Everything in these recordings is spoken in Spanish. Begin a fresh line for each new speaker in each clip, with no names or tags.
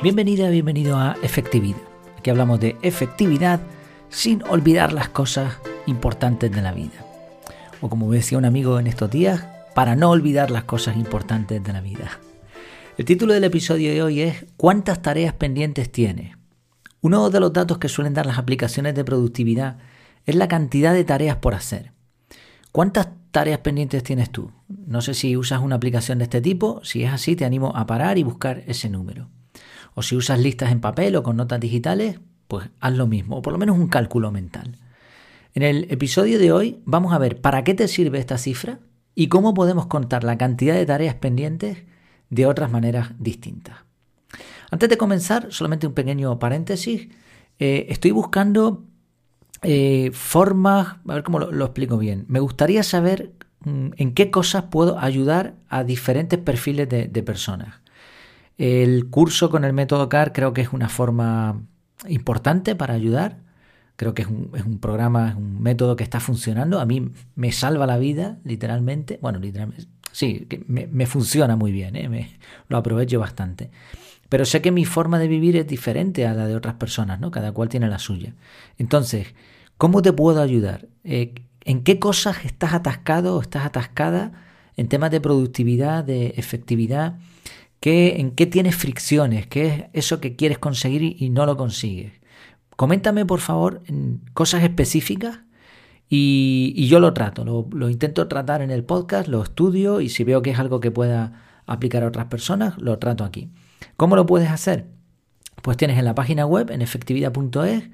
Bienvenida, bienvenido a Efectividad. Aquí hablamos de efectividad sin olvidar las cosas importantes de la vida. O como decía un amigo en estos días, para no olvidar las cosas importantes de la vida. El título del episodio de hoy es ¿Cuántas tareas pendientes tienes? Uno de los datos que suelen dar las aplicaciones de productividad es la cantidad de tareas por hacer. ¿Cuántas tareas pendientes tienes tú? No sé si usas una aplicación de este tipo, si es así te animo a parar y buscar ese número. O si usas listas en papel o con notas digitales, pues haz lo mismo, o por lo menos un cálculo mental. En el episodio de hoy vamos a ver para qué te sirve esta cifra y cómo podemos contar la cantidad de tareas pendientes de otras maneras distintas. Antes de comenzar, solamente un pequeño paréntesis. Eh, estoy buscando eh, formas, a ver cómo lo, explico bien. Me gustaría saber mm, en qué cosas puedo ayudar a diferentes perfiles de personas. El curso con el método CAR creo que es una forma importante para ayudar. Creo que es un, programa, es un método que está funcionando. A mí me salva la vida, literalmente. Bueno, literalmente. Sí, que me, funciona muy bien, ¿eh? me, lo aprovecho bastante. Pero sé que mi forma de vivir es diferente a la de otras personas, ¿no? Cada cual tiene la suya. Entonces, ¿cómo te puedo ayudar? Eh, ¿En qué cosas estás atascado o estás atascada en temas de productividad, de efectividad? ¿En qué tienes fricciones? ¿Qué es eso que quieres conseguir y no lo consigues? Coméntame, por favor, cosas específicas y, yo lo trato. Lo, intento tratar en el podcast, lo estudio y si veo que es algo que pueda aplicar a otras personas, lo trato aquí. ¿Cómo lo puedes hacer? Pues tienes en la página web, en efectividad.es,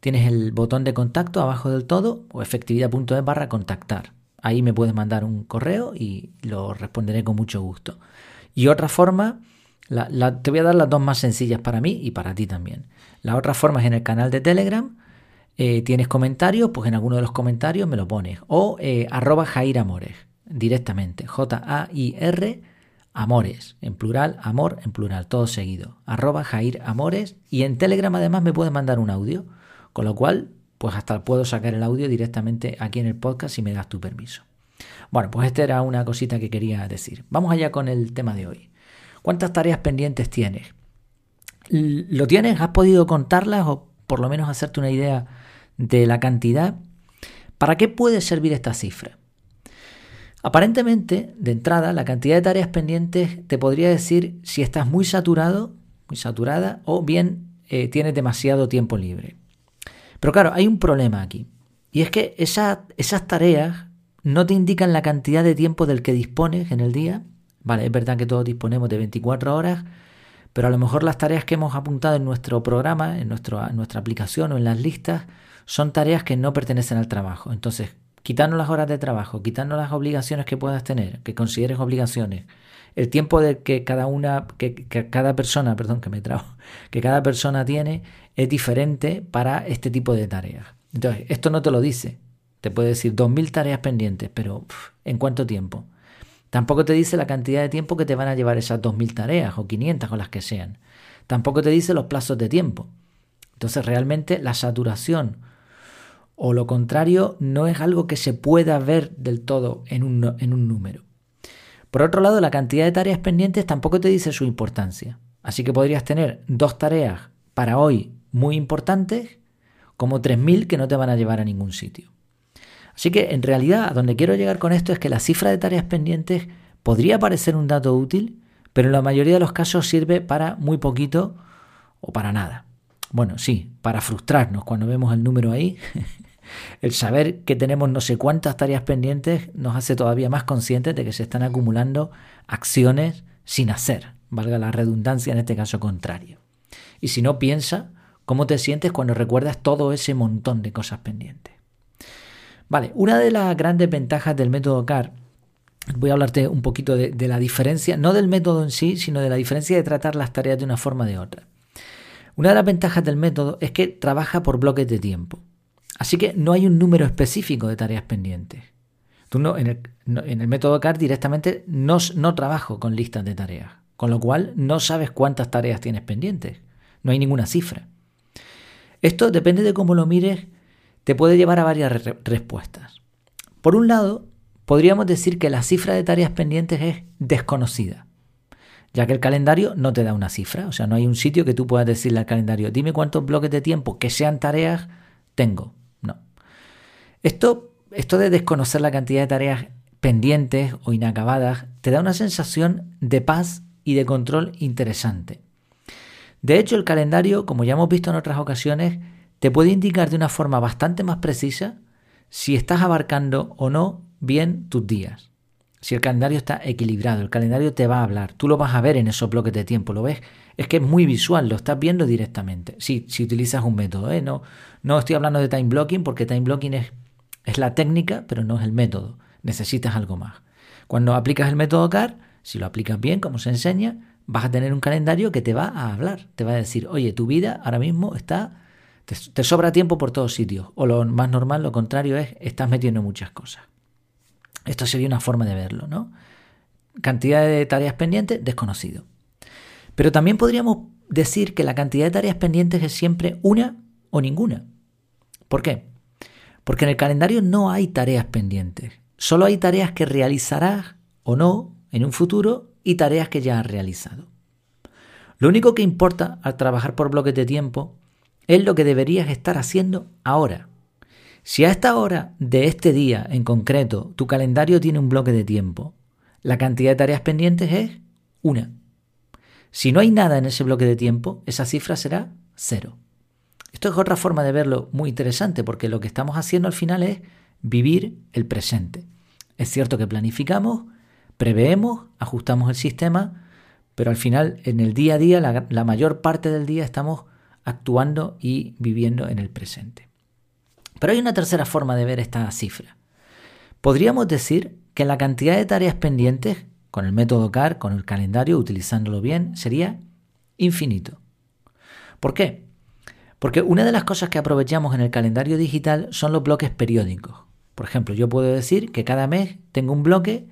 tienes el botón de contacto abajo del todo o efectividad.es barra contactar. Ahí me puedes mandar un correo y lo responderé con mucho gusto. Y otra forma, te voy a dar las dos más sencillas para mí y para ti también. La otra forma es en el canal de Telegram. Eh, tienes comentarios, pues en alguno de los comentarios me lo pones. O eh, arroba Jair Amores, directamente. J-A-I-R Amores, en plural, amor en plural, todo seguido. Arroba Jair Amores. Y en Telegram además me puedes mandar un audio. Con lo cual, pues hasta puedo sacar el audio directamente aquí en el podcast si me das tu permiso. Bueno, pues esta era una cosita que quería decir. Vamos allá con el tema de hoy. ¿Cuántas tareas pendientes tienes? ¿Lo tienes? ¿Has podido contarlas o por lo menos hacerte una idea de la cantidad? ¿Para qué puede servir esta cifra? Aparentemente, de entrada, la cantidad de tareas pendientes te podría decir si estás muy saturado, muy saturada, o bien eh, tienes demasiado tiempo libre. Pero claro, hay un problema aquí. Y es que esas tareas no te indican la cantidad de tiempo del que dispones en el día. Vale, es verdad que todos disponemos de 24 horas, pero a lo mejor las tareas que hemos apuntado en nuestro programa, en, nuestra aplicación o en las listas, son tareas que no pertenecen al trabajo. Entonces, quitarnos las horas de trabajo, quitarnos las obligaciones que puedas tener, que consideres obligaciones, el tiempo de que cada una, que, que cada persona, perdón, que me trago, que cada persona tiene es diferente para este tipo de tareas. Entonces, esto no te lo dice. Te puede decir 2.000 tareas pendientes, pero ¿en cuánto tiempo? Tampoco te dice la cantidad de tiempo que te van a llevar esas 2.000 tareas o 500 o las que sean. Tampoco te dice los plazos de tiempo. Entonces realmente la saturación o lo contrario no es algo que se pueda ver del todo en un, en un número. Por otro lado, la cantidad de tareas pendientes tampoco te dice su importancia. Así que podrías tener dos tareas para hoy muy importantes como 3.000 que no te van a llevar a ningún sitio. Así que en realidad a donde quiero llegar con esto es que la cifra de tareas pendientes podría parecer un dato útil, pero en la mayoría de los casos sirve para muy poquito o para nada. Bueno, sí, para frustrarnos cuando vemos el número ahí. el saber que tenemos no sé cuántas tareas pendientes nos hace todavía más conscientes de que se están acumulando acciones sin hacer, valga la redundancia en este caso contrario. Y si no, piensa cómo te sientes cuando recuerdas todo ese montón de cosas pendientes. Vale, una de las grandes ventajas del método CAR, voy a hablarte un poquito de, la diferencia, no del método en sí, sino de la diferencia de tratar las tareas de una forma o de otra. Una de las ventajas del método es que trabaja por bloques de tiempo. Así que no hay un número específico de tareas pendientes. Tú no, en, el, método CAR directamente no, no trabajo con listas de tareas, con lo cual no sabes cuántas tareas tienes pendientes. No hay ninguna cifra. Esto depende de cómo lo mires te puede llevar a varias respuestas. Por un lado, podríamos decir que la cifra de tareas pendientes es desconocida, ya que el calendario no te da una cifra, o sea, no hay un sitio que tú puedas decirle al calendario, dime cuántos bloques de tiempo que sean tareas tengo. No. Esto, esto de desconocer la cantidad de tareas pendientes o inacabadas te da una sensación de paz y de control interesante. De hecho, el calendario, como ya hemos visto en otras ocasiones, te puede indicar de una forma bastante más precisa si estás abarcando o no bien tus días. Si el calendario está equilibrado, el calendario te va a hablar, tú lo vas a ver en esos bloques de tiempo, lo ves, es que es muy visual, lo estás viendo directamente. Si, si utilizas un método, ¿eh? no, no estoy hablando de time blocking porque time blocking es, es la técnica, pero no es el método. Necesitas algo más. Cuando aplicas el método CAR, si lo aplicas bien, como se enseña, vas a tener un calendario que te va a hablar, te va a decir, oye, tu vida ahora mismo está, te, sobra tiempo por todos sitios. O lo más normal, lo contrario es, estás metiendo muchas cosas. Esto sería una forma de verlo, ¿no? Cantidad de tareas pendientes, desconocido. Pero también podríamos decir que la cantidad de tareas pendientes es siempre una o ninguna. ¿Por qué? Porque en el calendario no hay tareas pendientes. Solo hay tareas que realizarás o no en un futuro y tareas que ya has realizado. Lo único que importa al trabajar por bloques de tiempo es lo que deberías estar haciendo ahora. Si a esta hora de este día en concreto tu calendario tiene un bloque de tiempo, la cantidad de tareas pendientes es una. Si no hay nada en ese bloque de tiempo, esa cifra será cero. Esto es otra forma de verlo muy interesante porque lo que estamos haciendo al final es vivir el presente. Es cierto que planificamos, preveemos, ajustamos el sistema, pero al final en el día a día, la, la mayor parte del día estamos actuando y viviendo en el presente. Pero hay una tercera forma de ver esta cifra. Podríamos decir que la cantidad de tareas pendientes, con el método CAR, con el calendario, utilizándolo bien, sería infinito. ¿Por qué? Porque una de las cosas que aprovechamos en el calendario digital son los bloques periódicos. Por ejemplo, yo puedo decir que cada mes tengo un bloque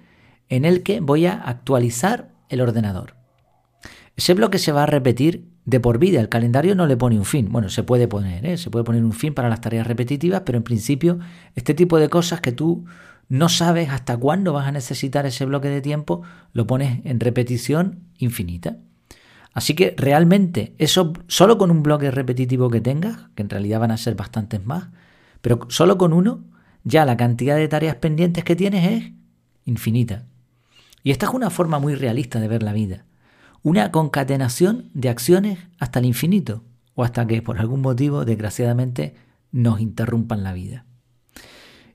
en el que voy a actualizar el ordenador. Ese bloque se va a repetir de por vida. El calendario no le pone un fin. Bueno, se puede poner, ¿eh? se puede poner un fin para las tareas repetitivas, pero en principio este tipo de cosas que tú no sabes hasta cuándo vas a necesitar ese bloque de tiempo, lo pones en repetición infinita. Así que realmente eso solo con un bloque repetitivo que tengas, que en realidad van a ser bastantes más, pero solo con uno, ya la cantidad de tareas pendientes que tienes es infinita. Y esta es una forma muy realista de ver la vida una concatenación de acciones hasta el infinito o hasta que por algún motivo, desgraciadamente, nos interrumpan la vida.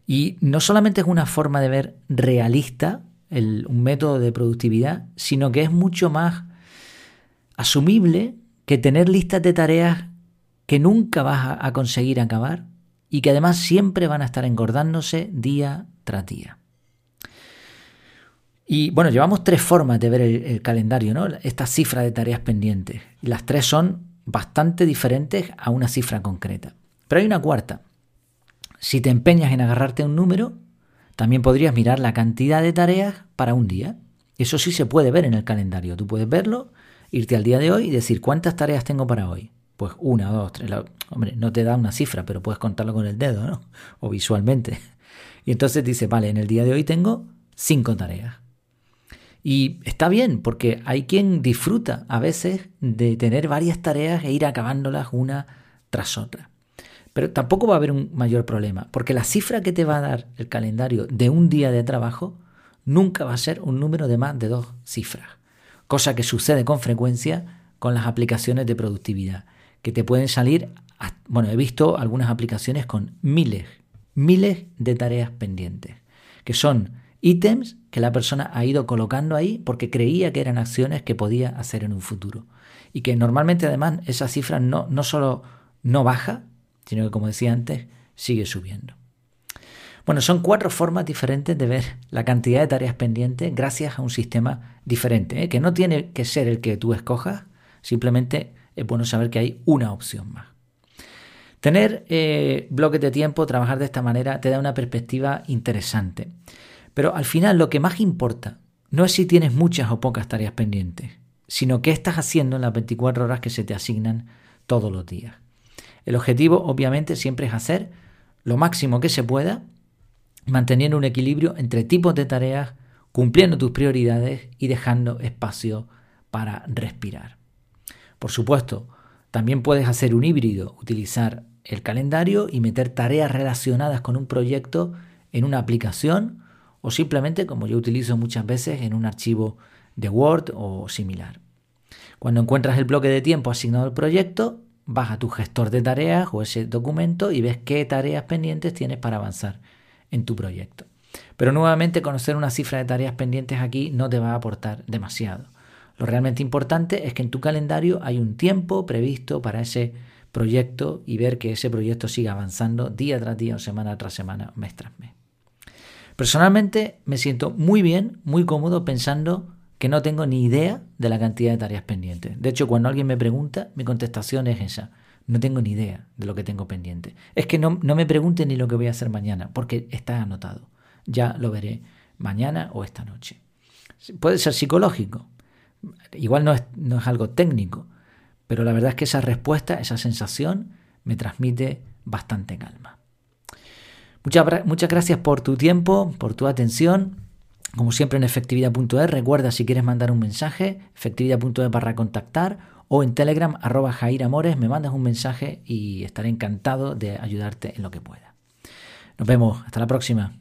Y no solamente es una forma de ver realista un método de productividad, sino que es mucho más asumible que tener listas de tareas que nunca vas a conseguir acabar y que además siempre van a estar engordándose día tras día. Y bueno, llevamos tres formas de ver el, calendario, ¿no? Esta cifra de tareas pendientes. Las tres son bastante diferentes a una cifra concreta. Pero hay una cuarta. Si te empeñas en agarrarte un número, también podrías mirar la cantidad de tareas para un día. Eso sí se puede ver en el calendario. Tú puedes verlo, irte al día de hoy y decir cuántas tareas tengo para hoy. Pues una, dos, tres. Hombre, no te da una cifra, pero puedes contarlo con el dedo, ¿no? O visualmente. Y entonces dice, vale, en el día de hoy tengo cinco tareas. Y está bien, porque hay quien disfruta a veces de tener varias tareas e ir acabándolas una tras otra. Pero tampoco va a haber un mayor problema, porque la cifra que te va a dar el calendario de un día de trabajo nunca va a ser un número de más de dos cifras, cosa que sucede con frecuencia con las aplicaciones de productividad, que te pueden salir, bueno, he visto algunas aplicaciones con miles, miles de tareas pendientes, que son ítems que la persona ha ido colocando ahí porque creía que eran acciones que podía hacer en un futuro. Y que normalmente además esa cifra no, no solo no baja, sino que como decía antes, sigue subiendo. Bueno, son cuatro formas diferentes de ver la cantidad de tareas pendientes gracias a un sistema diferente, ¿eh? que no tiene que ser el que tú escojas, simplemente es bueno saber que hay una opción más. Tener eh, bloques de tiempo, trabajar de esta manera, te da una perspectiva interesante. Pero al final lo que más importa no es si tienes muchas o pocas tareas pendientes, sino qué estás haciendo en las 24 horas que se te asignan todos los días. El objetivo obviamente siempre es hacer lo máximo que se pueda, manteniendo un equilibrio entre tipos de tareas, cumpliendo tus prioridades y dejando espacio para respirar. Por supuesto, también puedes hacer un híbrido, utilizar el calendario y meter tareas relacionadas con un proyecto en una aplicación o simplemente, como yo utilizo muchas veces, en un archivo de Word o similar. Cuando encuentras el bloque de tiempo asignado al proyecto, vas a tu gestor de tareas o ese documento y ves qué tareas pendientes tienes para avanzar en tu proyecto. Pero nuevamente conocer una cifra de tareas pendientes aquí no te va a aportar demasiado. Lo realmente importante es que en tu calendario hay un tiempo previsto para ese proyecto y ver que ese proyecto siga avanzando día tras día, semana tras semana, mes tras mes. Personalmente me siento muy bien, muy cómodo pensando que no tengo ni idea de la cantidad de tareas pendientes. De hecho, cuando alguien me pregunta, mi contestación es esa. No tengo ni idea de lo que tengo pendiente. Es que no, no me pregunten ni lo que voy a hacer mañana, porque está anotado. Ya lo veré mañana o esta noche. Puede ser psicológico, Igual no es, no es algo técnico, pero la verdad es que esa respuesta, esa sensación, me transmite bastante calma. Muchas, muchas gracias por tu tiempo, por tu atención. Como siempre en efectividad.es, recuerda si quieres mandar un mensaje, efectividad.es para contactar o en Telegram arroba Jair Amores, me mandas un mensaje y estaré encantado de ayudarte en lo que pueda. Nos vemos, hasta la próxima.